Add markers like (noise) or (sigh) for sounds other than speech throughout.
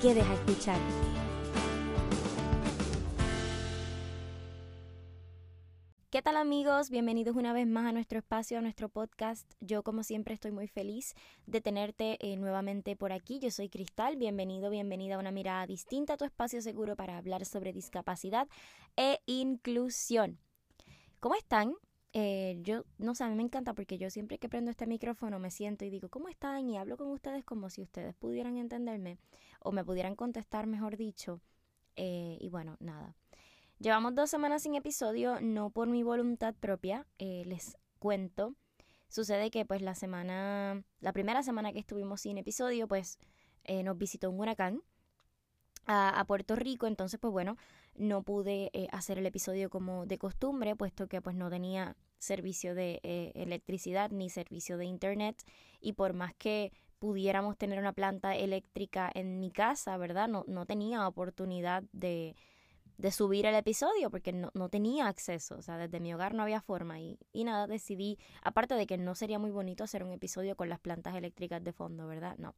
quedes a escuchar. ¿Qué tal amigos? Bienvenidos una vez más a nuestro espacio, a nuestro podcast. Yo como siempre estoy muy feliz de tenerte eh, nuevamente por aquí. Yo soy Cristal, bienvenido, bienvenida a una mirada distinta a tu espacio seguro para hablar sobre discapacidad e inclusión. ¿Cómo están? Eh, yo, no sé, a mí me encanta porque yo siempre que prendo este micrófono me siento y digo, ¿cómo están? Y hablo con ustedes como si ustedes pudieran entenderme o me pudieran contestar, mejor dicho. Eh, y bueno, nada. Llevamos dos semanas sin episodio, no por mi voluntad propia, eh, les cuento. Sucede que pues la semana, la primera semana que estuvimos sin episodio, pues nos visitó un huracán a, Puerto Rico, entonces pues bueno, no pude eh, hacer el episodio como de costumbre, puesto que pues no tenía servicio de eh, electricidad ni servicio de internet y por más que pudiéramos tener una planta eléctrica en mi casa, ¿verdad? No, no tenía oportunidad de, de subir el episodio porque no, no, tenía acceso, o sea, desde mi hogar no había forma y, y nada, decidí, aparte de que no sería muy bonito hacer un episodio con las plantas eléctricas de fondo, ¿verdad? No.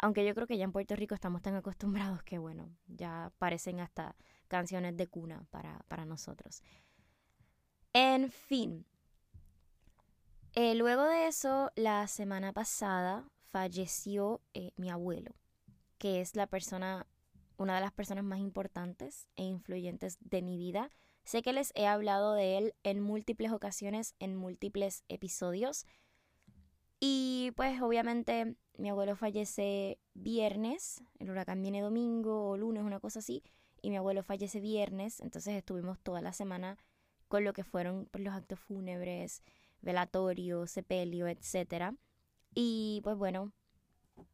Aunque yo creo que ya en Puerto Rico estamos tan acostumbrados que, bueno, ya parecen hasta canciones de cuna para, para nosotros. En fin. Eh, luego de eso, la semana pasada falleció eh, mi abuelo, que es la persona una de las personas más importantes e influyentes de mi vida. Sé que les he hablado de él en múltiples ocasiones, en múltiples episodios. Y pues obviamente mi abuelo fallece viernes, el huracán viene domingo o lunes, una cosa así, y mi abuelo fallece viernes, entonces estuvimos toda la semana con lo que fueron pues, los actos fúnebres, velatorio, sepelio, etc. Y pues bueno,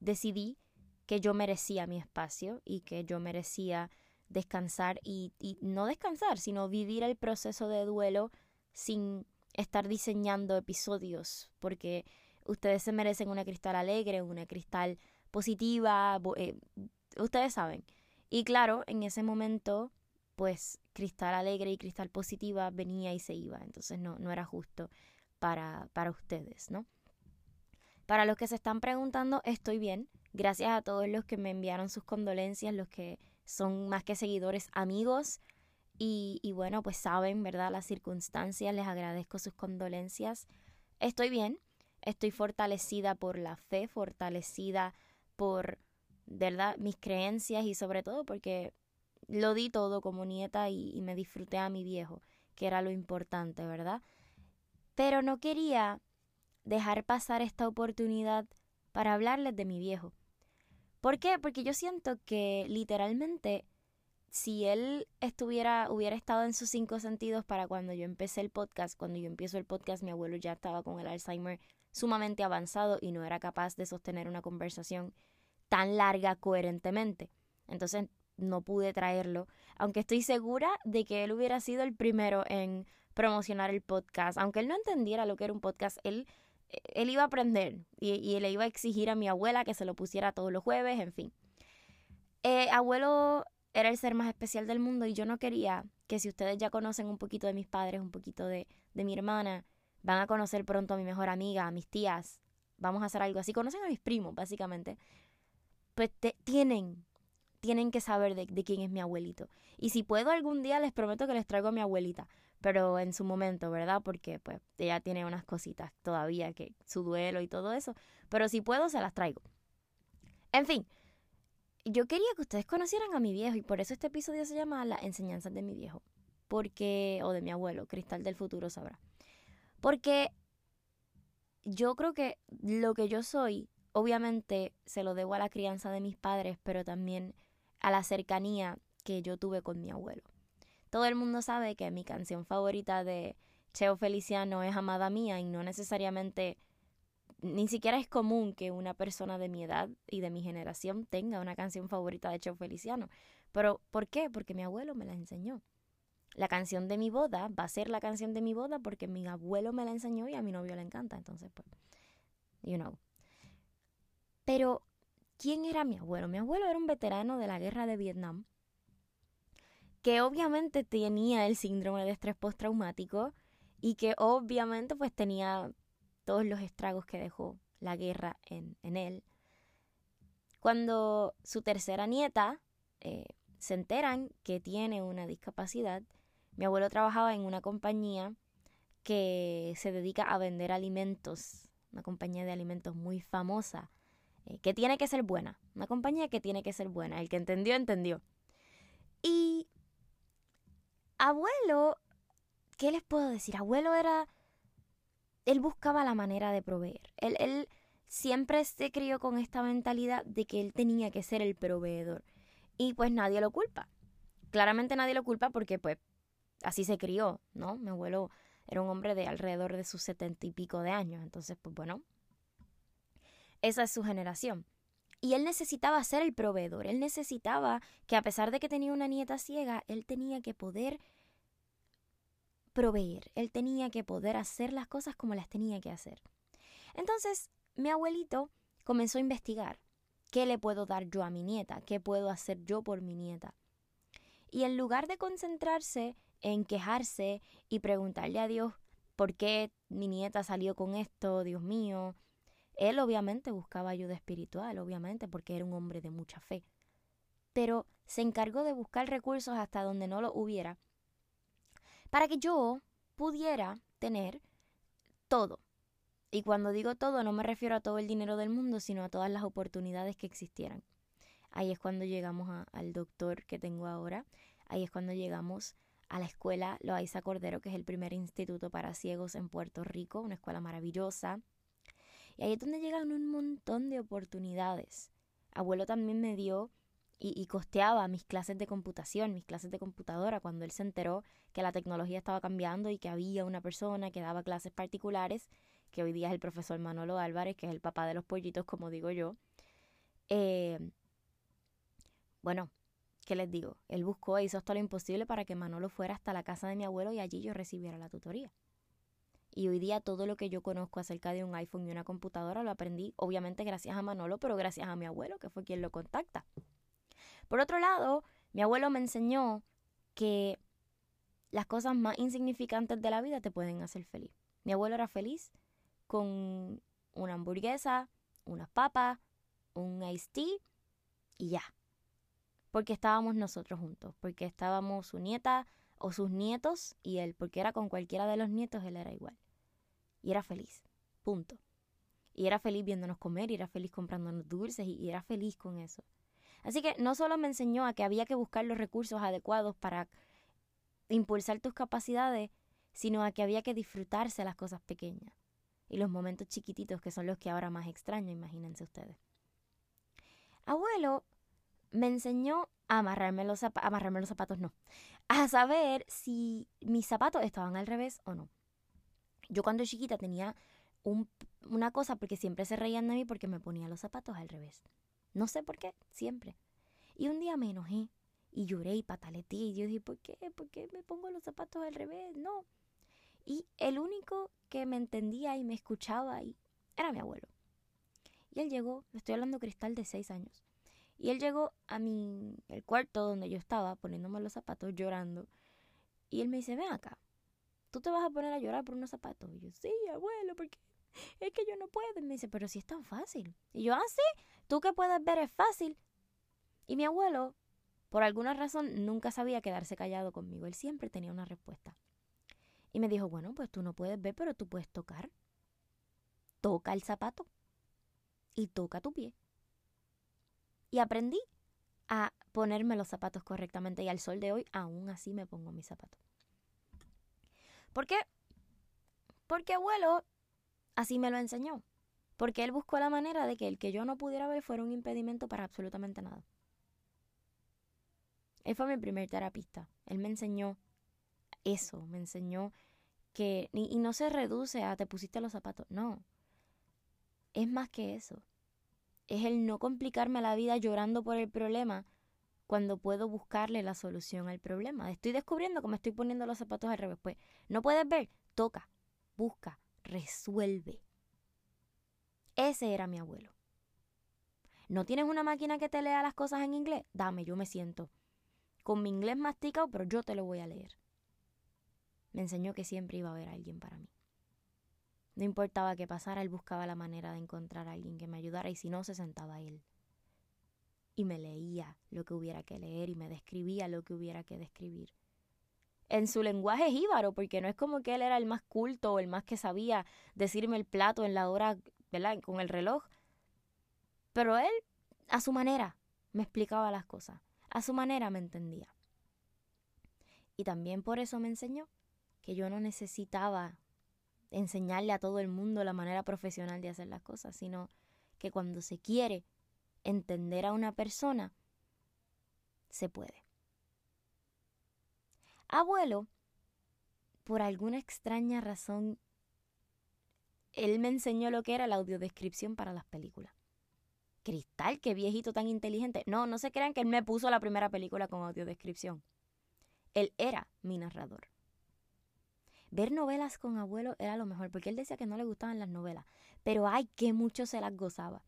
decidí que yo merecía mi espacio y que yo merecía descansar y, no descansar, sino vivir el proceso de duelo sin estar diseñando episodios, porque ustedes se merecen una cristal alegre, una cristal positiva, eh, ustedes saben. Y claro, en ese momento, pues cristal alegre y cristal positiva venía y se iba, entonces no, no era justo para, para ustedes, ¿no? Para los que se están preguntando, estoy bien. Gracias a todos los que me enviaron sus condolencias, los que son más que seguidores, amigos. Y, bueno, pues saben, ¿verdad? Las circunstancias, les agradezco sus condolencias. Estoy bien, estoy fortalecida por la fe, fortalecida por, ¿verdad? Mis creencias y sobre todo porque lo di todo como nieta y me disfruté a mi viejo, que era lo importante, ¿verdad? Pero no quería dejar pasar esta oportunidad para hablarles de mi viejo. ¿Por qué? Porque yo siento que literalmente si él estuviera, hubiera estado en sus cinco sentidos para cuando yo empecé el podcast, cuando yo empiezo el podcast, mi abuelo ya estaba con el Alzheimer sumamente avanzado y no era capaz de sostener una conversación tan larga coherentemente. Entonces no pude traerlo, aunque estoy segura de que él hubiera sido el primero en promocionar el podcast, aunque él no entendiera lo que era un podcast, él él iba a aprender y, le iba a exigir a mi abuela que se lo pusiera todos los jueves, en fin. Eh, abuelo era el ser más especial del mundo y yo no quería que si ustedes ya conocen un poquito de mis padres, un poquito de, de mi hermana, van a conocer pronto a mi mejor amiga, a mis tías, vamos a hacer algo así, conocen a mis primos, básicamente, pues tienen, tienen que saber de, quién es mi abuelito. Y si puedo algún día, les prometo que les traigo a mi abuelita pero en su momento, ¿verdad? Porque pues ella tiene unas cositas todavía que su duelo y todo eso, pero si puedo se las traigo. En fin, yo quería que ustedes conocieran a mi viejo y por eso este episodio se llama Las enseñanzas de mi viejo, porque o de mi abuelo, Cristal del futuro sabrá. Porque yo creo que lo que yo soy, obviamente se lo debo a la crianza de mis padres, pero también a la cercanía que yo tuve con mi abuelo. Todo el mundo sabe que mi canción favorita de Cheo Feliciano es Amada Mía y no necesariamente ni siquiera es común que una persona de mi edad y de mi generación tenga una canción favorita de Cheo Feliciano. Pero, ¿por qué? Porque mi abuelo me la enseñó. La canción de mi boda va a ser la canción de mi boda porque mi abuelo me la enseñó y a mi novio le encanta. Entonces, pues, you know. Pero, ¿quién era mi abuelo? Mi abuelo era un veterano de la guerra de Vietnam que obviamente tenía el síndrome de estrés postraumático y que obviamente pues tenía todos los estragos que dejó la guerra en, él. Cuando su tercera nieta eh, se enteran que tiene una discapacidad, mi abuelo trabajaba en una compañía que se dedica a vender alimentos, una compañía de alimentos muy famosa, eh, que tiene que ser buena, una compañía que tiene que ser buena, el que entendió, entendió. Y abuelo, ¿qué les puedo decir? Abuelo era él buscaba la manera de proveer. Él, él siempre se crió con esta mentalidad de que él tenía que ser el proveedor. Y pues nadie lo culpa. Claramente nadie lo culpa porque pues así se crió, ¿no? Mi abuelo era un hombre de alrededor de sus setenta y pico de años. Entonces, pues bueno, esa es su generación. Y él necesitaba ser el proveedor. Él necesitaba que a pesar de que tenía una nieta ciega, él tenía que poder proveer, él tenía que poder hacer las cosas como las tenía que hacer. Entonces, mi abuelito comenzó a investigar qué le puedo dar yo a mi nieta, qué puedo hacer yo por mi nieta. Y en lugar de concentrarse en quejarse y preguntarle a Dios por qué mi nieta salió con esto, Dios mío, él obviamente buscaba ayuda espiritual, obviamente, porque era un hombre de mucha fe. Pero se encargó de buscar recursos hasta donde no lo hubiera para que yo pudiera tener todo. Y cuando digo todo no me refiero a todo el dinero del mundo, sino a todas las oportunidades que existieran. Ahí es cuando llegamos al doctor que tengo ahora. Ahí es cuando llegamos a la escuela Loaiza Cordero, que es el primer instituto para ciegos en Puerto Rico, una escuela maravillosa. Y ahí es donde llegan un montón de oportunidades. Abuelo también me dio y, costeaba mis clases de computación, mis clases de computadora, cuando él se enteró que la tecnología estaba cambiando y que había una persona que daba clases particulares, que hoy día es el profesor Manolo Álvarez, que es el papá de los pollitos, como digo yo. Eh, bueno, ¿qué les digo? Él buscó e hizo hasta lo imposible para que Manolo fuera hasta la casa de mi abuelo y allí yo recibiera la tutoría. Y hoy día todo lo que yo conozco acerca de un iPhone y una computadora lo aprendí, obviamente gracias a Manolo, pero gracias a mi abuelo, que fue quien lo contacta. Por otro lado, mi abuelo me enseñó que las cosas más insignificantes de la vida te pueden hacer feliz. Mi abuelo era feliz con una hamburguesa, unas papas, un iced tea y ya. Porque estábamos nosotros juntos, porque estábamos su nieta o sus nietos y él, porque era con cualquiera de los nietos, él era igual. Y era feliz, punto. Y era feliz viéndonos comer, y era feliz comprándonos dulces, y era feliz con eso. Así que no solo me enseñó a que había que buscar los recursos adecuados para impulsar tus capacidades, sino a que había que disfrutarse las cosas pequeñas y los momentos chiquititos que son los que ahora más extraño, imagínense ustedes. Abuelo me enseñó a amarrarme los, zapatos, amarrarme los zapatos, no, a saber si mis zapatos estaban al revés o no. Yo cuando chiquita tenía una cosa porque siempre se reían de mí porque me ponía los zapatos al revés. No sé por qué, siempre. Y un día me enojé y lloré y pataleté y yo dije, ¿por qué? ¿Por qué me pongo los zapatos al revés? No. Y el único que me entendía y me escuchaba ahí era mi abuelo. Y él llegó, estoy hablando cristal de seis años. Y él llegó a mi, el cuarto donde yo estaba poniéndome los zapatos llorando. Y él me dice, ven acá, ¿tú te vas a poner a llorar por unos zapatos? Y yo, sí, abuelo, ¿por qué? es que yo no puedo. Y me dice, pero si es tan fácil. Y yo, ah, sí, tú que puedes ver es fácil. Y mi abuelo, por alguna razón, nunca sabía quedarse callado conmigo. Él siempre tenía una respuesta. Y me dijo, bueno, pues tú no puedes ver, pero tú puedes tocar. Toca el zapato. Y toca tu pie. Y aprendí a ponerme los zapatos correctamente. Y al sol de hoy, aún así me pongo mis zapatos. ¿Por qué? Porque abuelo Así me lo enseñó, porque él buscó la manera de que el que yo no pudiera ver fuera un impedimento para absolutamente nada. Él fue mi primer terapista. Él me enseñó eso, me enseñó que, y, no se reduce a te pusiste los zapatos, no. es más que eso. Es el no complicarme la vida llorando por el problema cuando puedo buscarle la solución al problema. Estoy descubriendo que me estoy poniendo los zapatos al revés. Pues, ¿no puedes ver? Toca, busca, resuelve. Ese era mi abuelo. ¿No tienes una máquina que te lea las cosas en inglés? Dame, yo me siento. Con mi inglés masticado, pero yo te lo voy a leer. Me enseñó que siempre iba a haber alguien para mí. No importaba qué pasara, él buscaba la manera de encontrar a alguien que me ayudara y si no, se sentaba él. Y me leía lo que hubiera que leer y me describía lo que hubiera que describir. En su lenguaje jíbaro, porque no es como que él era el más culto o el más que sabía decirme el plato en la hora, ¿verdad? Con el reloj. Pero él, a su manera, me explicaba las cosas. A su manera me entendía. Y también por eso me enseñó que yo no necesitaba enseñarle a todo el mundo la manera profesional de hacer las cosas, sino que cuando se quiere entender a una persona, se puede. Abuelo, por alguna extraña razón, él me enseñó lo que era la audiodescripción para las películas. Cristal, qué viejito tan inteligente. No, no se crean que él me puso la primera película con audiodescripción. Él era mi narrador. Ver novelas con abuelo era lo mejor, porque él decía que no le gustaban las novelas, pero ay, que mucho se las gozaba.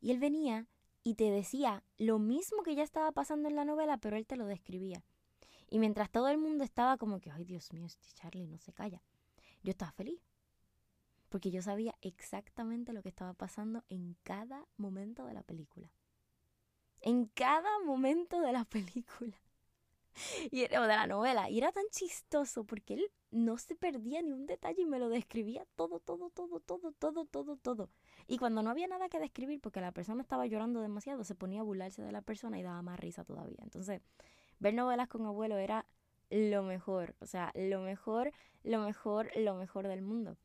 Y él venía y te decía lo mismo que ya estaba pasando en la novela, pero él te lo describía. Y mientras todo el mundo estaba como que, ay Dios mío, este Charlie no se calla, yo estaba feliz. Porque yo sabía exactamente lo que estaba pasando en cada momento de la película. En cada momento de la película. (laughs) Y, o de la novela. Y era tan chistoso porque él no se perdía ni un detalle y me lo describía todo, todo, todo, todo, todo, todo, todo. Y cuando no había nada que describir porque la persona estaba llorando demasiado, se ponía a burlarse de la persona y daba más risa todavía. Entonces, ver novelas con abuelo era lo mejor, o sea, lo mejor, lo mejor, lo mejor del mundo.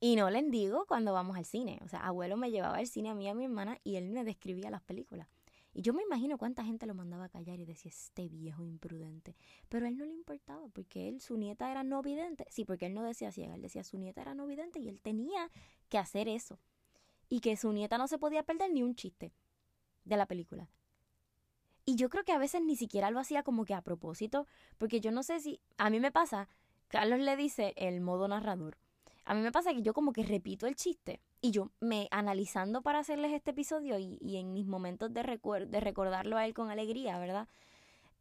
Y no les digo cuando vamos al cine, o sea, abuelo me llevaba al cine a mí y a mi hermana y él me describía las películas. Y yo me imagino cuánta gente lo mandaba a callar y decía, este viejo imprudente. Pero a él no le importaba, porque él, su nieta era no vidente. Sí, porque él no decía ciega, él decía su nieta era no vidente y él tenía que hacer eso. Y que su nieta no se podía perder ni un chiste de la película. Y yo creo que a veces ni siquiera lo hacía como que a propósito, porque yo no sé si, a mí me pasa, Carlos le dice el modo narrador. A mí me pasa que yo como que repito el chiste y yo me analizando para hacerles este episodio y, en mis momentos de, de recordarlo a él con alegría, ¿verdad?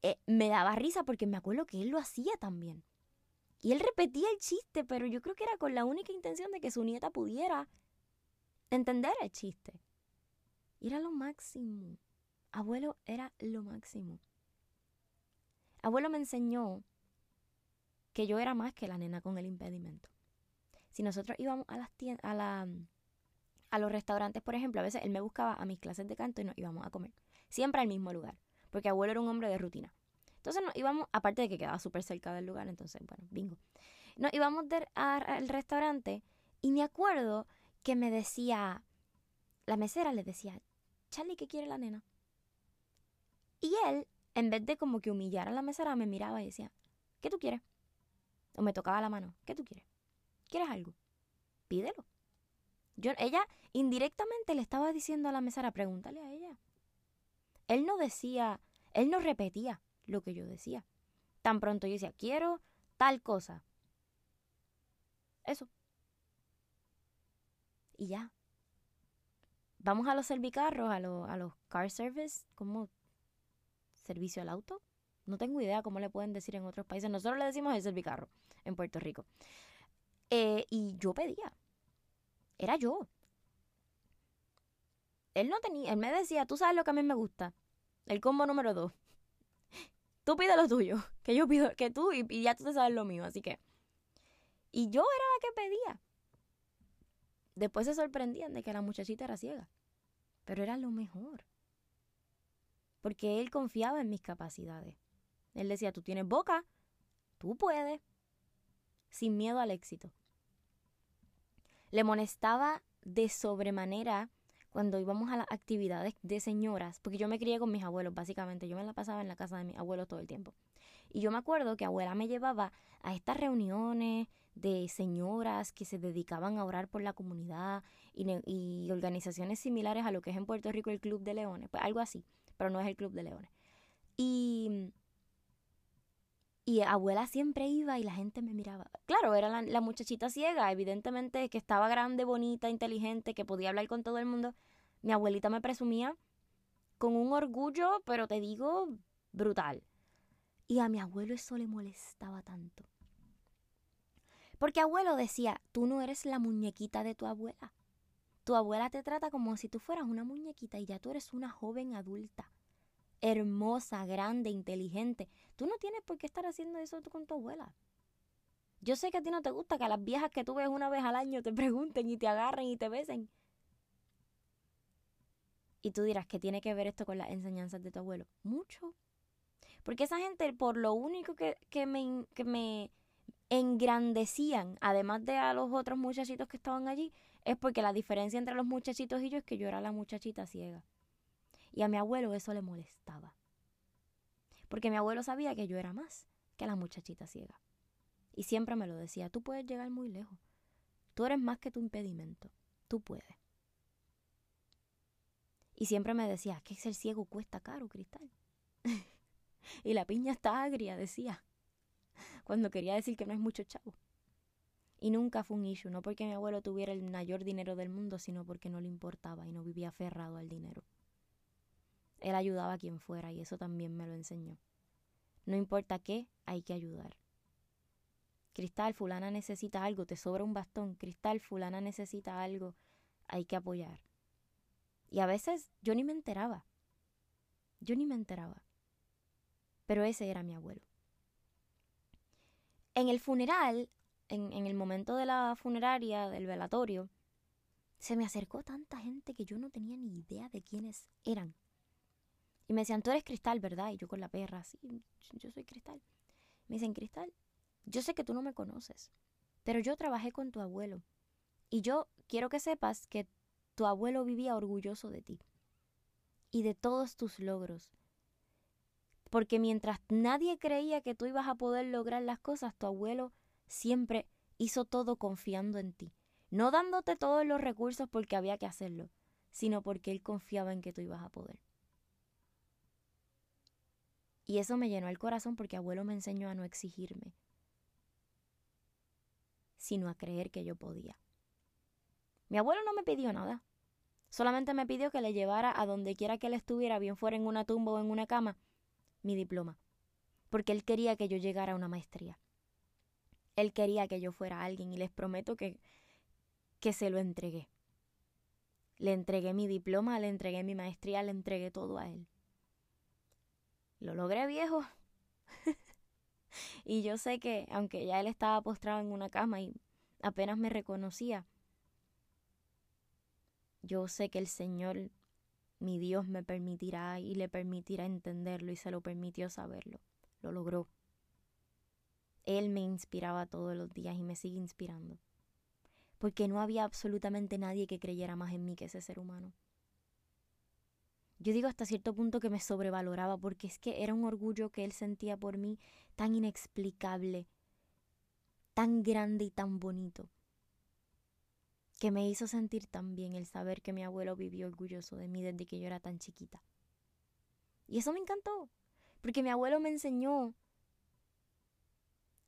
Eh, me daba risa porque me acuerdo que él lo hacía también. Y él repetía el chiste, pero yo creo que era con la única intención de que su nieta pudiera entender el chiste. Y era lo máximo. Abuelo era lo máximo. Abuelo me enseñó que yo era más que la nena con el impedimento. Si nosotros íbamos a las tiendas, a la a los restaurantes, por ejemplo, a veces él me buscaba a mis clases de canto y nos íbamos a comer. Siempre al mismo lugar, porque abuelo era un hombre de rutina. Entonces nos íbamos, aparte de que quedaba súper cerca del lugar, entonces, bueno, bingo. Nos íbamos al restaurante y me acuerdo que me decía, la mesera le decía, Charlie, ¿qué quiere la nena? Y él, en vez de como que humillar a la mesera, me miraba y decía, ¿qué tú quieres? O me tocaba la mano, ¿qué tú quieres? ¿Quieres algo? Pídelo. Ella indirectamente le estaba diciendo a la mesera, pregúntale a ella. Él no decía, él no repetía lo que yo decía. Tan pronto yo decía, quiero tal cosa. Eso. Y ya. Vamos a los servicarros, a, a los car service, como servicio al auto. No tengo idea cómo le pueden decir en otros países. Nosotros le decimos el servicarro en Puerto Rico. Eh, y yo pedía era yo. Él no tenía, él me decía, tú sabes lo que a mí me gusta. El combo número dos. Tú pide lo tuyo, que yo pido, que tú y, y ya tú te sabes lo mío, así que. Y yo era la que pedía. Después se sorprendían de que la muchachita era ciega. Pero era lo mejor. Porque él confiaba en mis capacidades. Él decía, tú tienes boca, tú puedes. Sin miedo al éxito. Le molestaba de sobremanera cuando íbamos a las actividades de señoras, porque yo me crié con mis abuelos, básicamente. Yo me la pasaba en la casa de mis abuelos todo el tiempo. Y yo me acuerdo que abuela me llevaba a estas reuniones de señoras que se dedicaban a orar por la comunidad y, organizaciones similares a lo que es en Puerto Rico el Club de Leones, pues algo así, pero no es el Club de Leones. Y, y abuela siempre iba y la gente me miraba. Claro, era la, muchachita ciega, evidentemente que estaba grande, bonita, inteligente, que podía hablar con todo el mundo. Mi abuelita me presumía con un orgullo, pero te digo, brutal. Y a mi abuelo eso le molestaba tanto. Porque abuelo decía, tú no eres la muñequita de tu abuela. Tu abuela te trata como si tú fueras una muñequita y ya tú eres una joven adulta, hermosa, grande, inteligente. Tú no tienes por qué estar haciendo eso con tu abuela. Yo sé que a ti no te gusta que a las viejas que tú ves una vez al año te (laughs) pregunten y te agarren y te besen. Y tú dirás, ¿qué tiene que ver esto con las enseñanzas de tu abuelo? Mucho. Porque esa gente, por lo único que, que, me, que me engrandecían, además de a los otros muchachitos que estaban allí, es porque la diferencia entre los muchachitos y yo es que yo era la muchachita ciega. Y a mi abuelo eso le molestaba. Porque mi abuelo sabía que yo era más que la muchachita ciega. Y siempre me lo decía, tú puedes llegar muy lejos. Tú eres más que tu impedimento. Tú puedes. Y siempre me decía, que ser ciego cuesta caro, Cristal. (laughs) y la piña está agria, decía. Cuando quería decir que no es mucho chavo. Y nunca fue un issue, no porque mi abuelo tuviera el mayor dinero del mundo, sino porque no le importaba y no vivía aferrado al dinero. Él ayudaba a quien fuera y eso también me lo enseñó. No importa qué, hay que ayudar. Cristal, fulana necesita algo, te sobra un bastón. Cristal, fulana necesita algo, hay que apoyar. Y a veces yo ni me enteraba. Yo ni me enteraba. Pero ese era mi abuelo. En el funeral, en, el momento de la funeraria, del velatorio, se me acercó tanta gente que yo no tenía ni idea de quiénes eran. Y me decían, tú eres Cristal, ¿verdad? Y yo con la perra, sí, yo soy Cristal. Me dicen, Cristal, yo sé que tú no me conoces, pero yo trabajé con tu abuelo. Y yo quiero que sepas que tu abuelo vivía orgulloso de ti y de todos tus logros. Porque mientras nadie creía que tú ibas a poder lograr las cosas, tu abuelo siempre hizo todo confiando en ti. No dándote todos los recursos porque había que hacerlo, sino porque él confiaba en que tú ibas a poder. Y eso me llenó el corazón porque abuelo me enseñó a no exigirme, sino a creer que yo podía. Mi abuelo no me pidió nada. Solamente me pidió que le llevara a donde quiera que él estuviera, bien fuera en una tumba o en una cama, mi diploma. Porque él quería que yo llegara a una maestría. Él quería que yo fuera alguien y les prometo que, que se lo entregué. Le entregué mi diploma, le entregué mi maestría, le entregué todo a él. Lo logré viejo. (laughs) y yo sé que, aunque ya él estaba postrado en una cama y apenas me reconocía, yo sé que el Señor, mi Dios, me permitirá y le permitirá entenderlo y se lo permitió saberlo. Lo logró. Él me inspiraba todos los días y me sigue inspirando. Porque no había absolutamente nadie que creyera más en mí que ese ser humano. Yo digo hasta cierto punto que me sobrevaloraba porque es que era un orgullo que él sentía por mí tan inexplicable, tan grande y tan bonito que me hizo sentir tan bien el saber que mi abuelo vivió orgulloso de mí desde que yo era tan chiquita. Y eso me encantó, porque mi abuelo me enseñó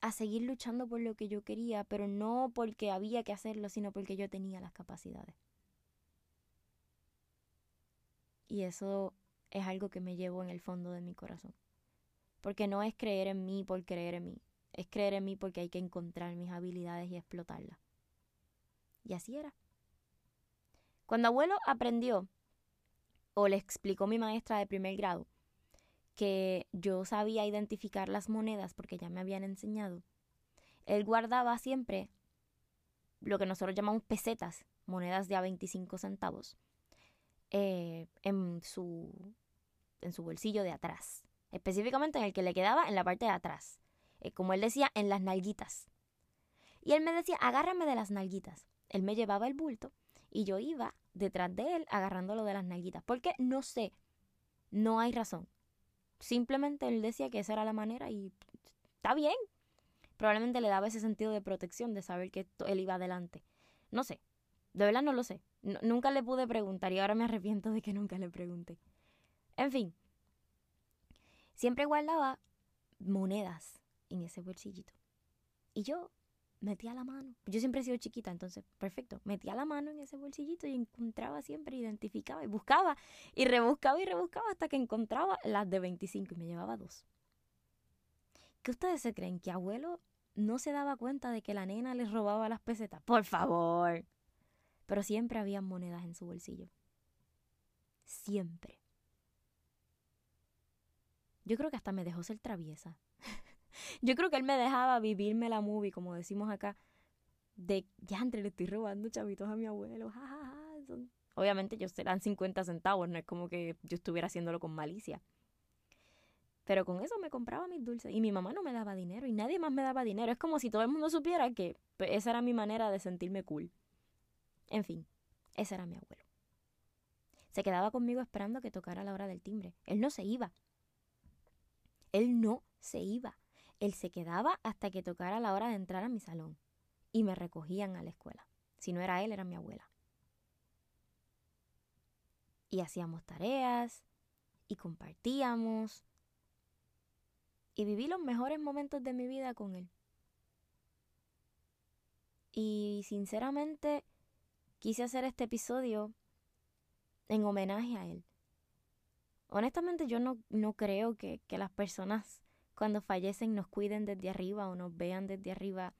a seguir luchando por lo que yo quería, pero no porque había que hacerlo, sino porque yo tenía las capacidades. Y eso es algo que me llevo en el fondo de mi corazón. Porque no es creer en mí por creer en mí, es creer en mí porque hay que encontrar mis habilidades y explotarlas. Y así era. Cuando abuelo aprendió, o le explicó mi maestra de primer grado, que yo sabía identificar las monedas porque ya me habían enseñado, él guardaba siempre lo que nosotros llamamos pesetas, monedas de a 25 centavos, eh, en, su, en su bolsillo de atrás, específicamente en el que le quedaba en la parte de atrás, eh, como él decía, en las nalguitas. Y él me decía, agárrame de las nalguitas. Él me llevaba el bulto y yo iba detrás de él agarrándolo de las nalguitas. Porque no sé, no hay razón. Simplemente él decía que esa era la manera y está bien. Probablemente le daba ese sentido de protección, de saber que él iba adelante. No sé, de verdad no lo sé. Nunca le pude preguntar y ahora me arrepiento de que nunca le pregunté. En fin, siempre guardaba monedas en ese bolsillito. Y yo metía la mano. Yo siempre he sido chiquita, entonces, perfecto. Metía la mano en ese bolsillito y encontraba siempre, identificaba y buscaba y rebuscaba y rebuscaba hasta que encontraba las de 25 y me llevaba dos. ¿Qué ustedes se creen? ¿Que abuelo no se daba cuenta de que la nena les robaba las pesetas? Por favor. Pero siempre había monedas en su bolsillo. Siempre. Yo creo que hasta me dejó ser traviesa. (laughs) Yo creo que él me dejaba vivirme la movie, como decimos acá, de ya entre le estoy robando chavitos a mi abuelo. Obviamente ellos serán 50 centavos, no es como que yo estuviera haciéndolo con malicia. Pero con eso me compraba mis dulces y mi mamá no me daba dinero y nadie más me daba dinero. Es como si todo el mundo supiera que pues, esa era mi manera de sentirme cool. En fin, ese era mi abuelo. Se quedaba conmigo esperando que tocara la hora del timbre. Él no se iba. Él no se iba. Él se quedaba hasta que tocara la hora de entrar a mi salón y me recogían a la escuela. Si no era él, era mi abuela. Y hacíamos tareas y compartíamos y viví los mejores momentos de mi vida con él. Y sinceramente quise hacer este episodio en homenaje a él. Honestamente yo no, no creo que, que las personas cuando fallecen nos cuiden desde arriba o nos vean desde arriba.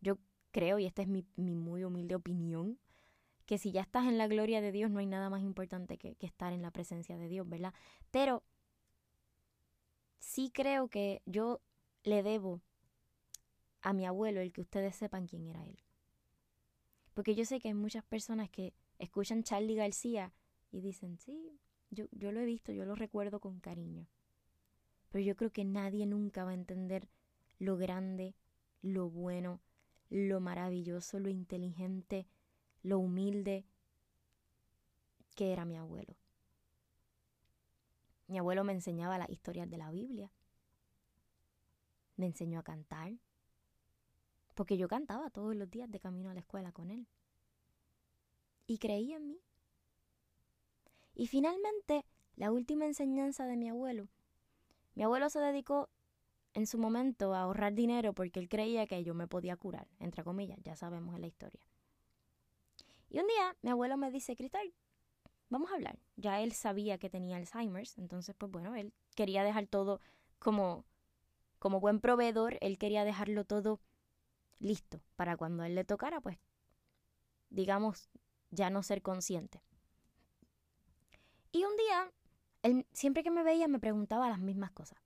Yo creo, y esta es mi, muy humilde opinión, que si ya estás en la gloria de Dios no hay nada más importante que, que estar en la presencia de Dios, ¿verdad? Pero sí creo que yo le debo a mi abuelo el que ustedes sepan quién era él. Porque yo sé que hay muchas personas que escuchan Charlie García y dicen, sí, yo, yo lo he visto, yo lo recuerdo con cariño. Pero yo creo que nadie nunca va a entender lo grande, lo bueno, lo maravilloso, lo inteligente, lo humilde que era mi abuelo. Mi abuelo me enseñaba las historias de la Biblia. Me enseñó a cantar. Porque yo cantaba todos los días de camino a la escuela con él. Y creía en mí. Y finalmente, la última enseñanza de mi abuelo mi abuelo se dedicó en su momento a ahorrar dinero porque él creía que yo me podía curar, entre comillas, ya sabemos en la historia. Y un día mi abuelo me dice, Cristal, vamos a hablar. Ya él sabía que tenía Alzheimer's, entonces pues bueno, él quería dejar todo como, como buen proveedor, él quería dejarlo todo listo para cuando él le tocara, pues, digamos, ya no ser consciente. Y un día él siempre que me veía me preguntaba las mismas cosas.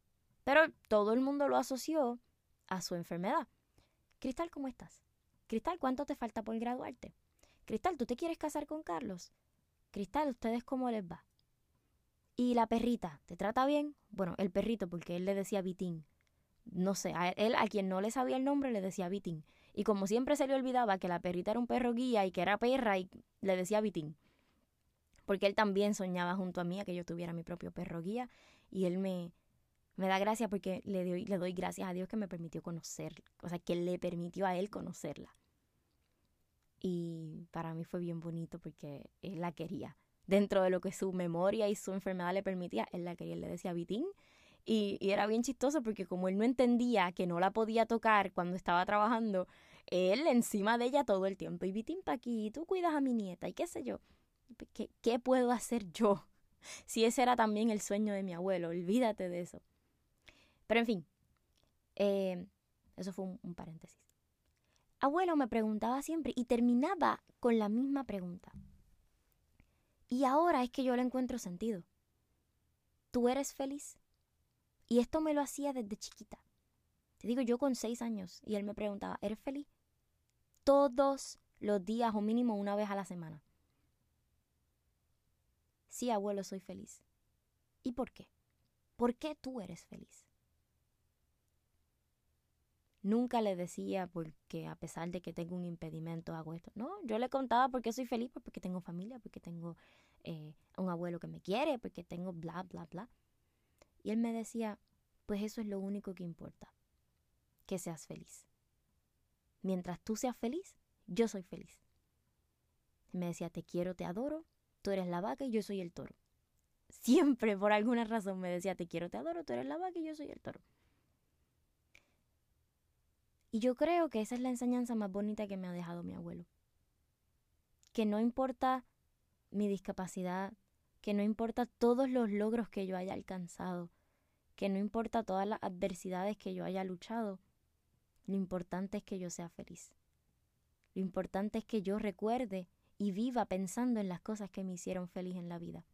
Pero todo el mundo lo asoció a su enfermedad. Cristal, ¿cómo estás? Cristal, ¿cuánto te falta por graduarte? Cristal, ¿tú te quieres casar con Carlos? Cristal, ¿ustedes cómo les va? ¿Y la perrita? ¿Te trata bien? Bueno, el perrito, porque él le decía Vitín. No sé, a él, a quien no le sabía el nombre, le decía Vitín. Y como siempre se le olvidaba que la perrita era un perro guía y que era perra, y le decía Vitín porque él también soñaba junto a mí a que yo tuviera mi propio perro guía y él me, me da gracia porque le doy, le doy gracias a Dios que me permitió conocer, o sea, que le permitió a él conocerla. Y para mí fue bien bonito porque él la quería. Dentro de lo que su memoria y su enfermedad le permitía, él la quería, él le decía Vitín. Y, era bien chistoso porque como él no entendía que no la podía tocar cuando estaba trabajando, él encima de ella todo el tiempo. Y Vitín pa' aquí, tú cuidas a mi nieta y qué sé yo. ¿Qué, puedo hacer yo? (laughs) Si ese era también el sueño de mi abuelo, olvídate de eso. Pero en fin, eh, eso fue un, paréntesis. Abuelo me preguntaba siempre y terminaba con la misma pregunta. Y ahora es que yo le encuentro sentido. ¿Tú eres feliz? Y esto me lo hacía desde chiquita. Te digo, yo con seis años. Y él me preguntaba, ¿eres feliz? Todos los días o mínimo una vez a la semana. Sí, abuelo, soy feliz. ¿Y por qué? ¿Por qué tú eres feliz? Nunca le decía porque a pesar de que tengo un impedimento hago esto. No, yo le contaba porque soy feliz, pues porque tengo familia, porque tengo eh, un abuelo que me quiere, porque tengo bla, bla, bla. Y él me decía, pues eso es lo único que importa. que seas feliz. Mientras tú seas feliz, yo soy feliz. Me decía, te quiero, te adoro, tú eres la vaca y yo soy el toro. Siempre, por alguna razón, me decía, te quiero, te adoro, tú eres la vaca y yo soy el toro. Y yo creo que esa es la enseñanza más bonita que me ha dejado mi abuelo. Que no importa mi discapacidad, que no importa todos los logros que yo haya alcanzado, que no importa todas las adversidades que yo haya luchado, lo importante es que yo sea feliz. Lo importante es que yo recuerde y viva pensando en las cosas que me hicieron feliz en la vida.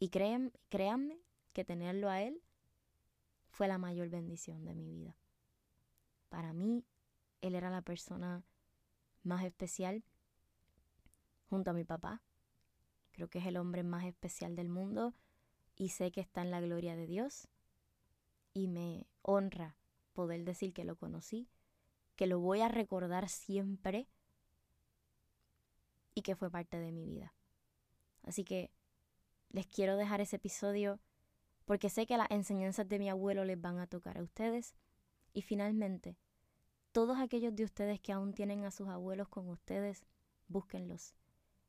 Y créanme que tenerlo a Él fue la mayor bendición de mi vida. Para mí, Él era la persona más especial junto a mi papá. Creo que es el hombre más especial del mundo y sé que está en la gloria de Dios. Y me honra poder decir que lo conocí, que lo voy a recordar siempre y que fue parte de mi vida. Así que les quiero dejar ese episodio porque sé que las enseñanzas de mi abuelo les van a tocar a ustedes. Y finalmente, todos aquellos de ustedes que aún tienen a sus abuelos con ustedes, búsquenlos.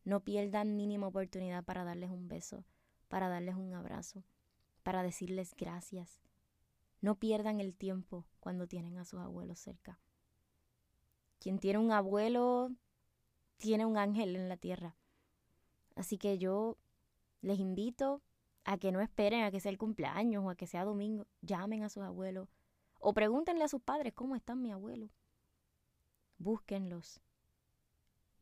No pierdan mínima oportunidad para darles un beso, para darles un abrazo, para decirles gracias. No pierdan el tiempo cuando tienen a sus abuelos cerca. Quien tiene un abuelo tiene un ángel en la tierra. Así que yo les invito a que no esperen a que sea el cumpleaños o a que sea domingo. Llamen a sus abuelos o pregúntenle a sus padres cómo están mi abuelo. Búsquenlos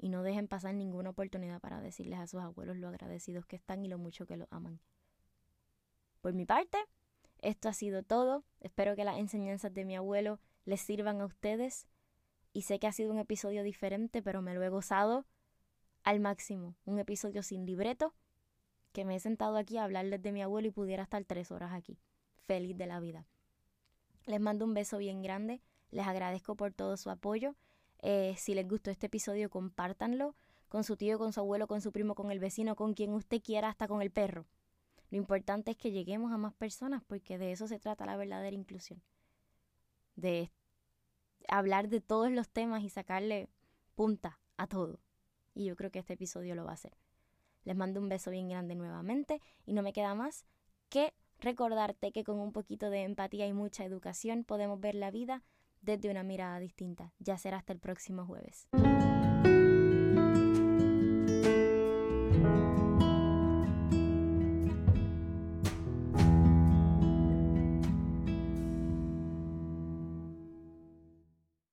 y no dejen pasar ninguna oportunidad para decirles a sus abuelos lo agradecidos que están y lo mucho que los aman. Por mi parte, esto ha sido todo. Espero que las enseñanzas de mi abuelo les sirvan a ustedes y sé que ha sido un episodio diferente, pero me lo he gozado al máximo. Un episodio sin libreto, que me he sentado aquí a hablarles de mi abuelo y pudiera estar tres horas aquí, feliz de la vida. Les mando un beso bien grande, les agradezco por todo su apoyo. Eh, si les gustó este episodio, compártanlo con su tío, con su abuelo, con su primo, con el vecino, con quien usted quiera, hasta con el perro. Lo importante es que lleguemos a más personas porque de eso se trata la verdadera inclusión. De hablar de todos los temas y sacarle punta a todo. Y yo creo que este episodio lo va a hacer. Les mando un beso bien grande nuevamente y no me queda más que recordarte que con un poquito de empatía y mucha educación podemos ver la vida desde una mirada distinta. Ya será hasta el próximo jueves.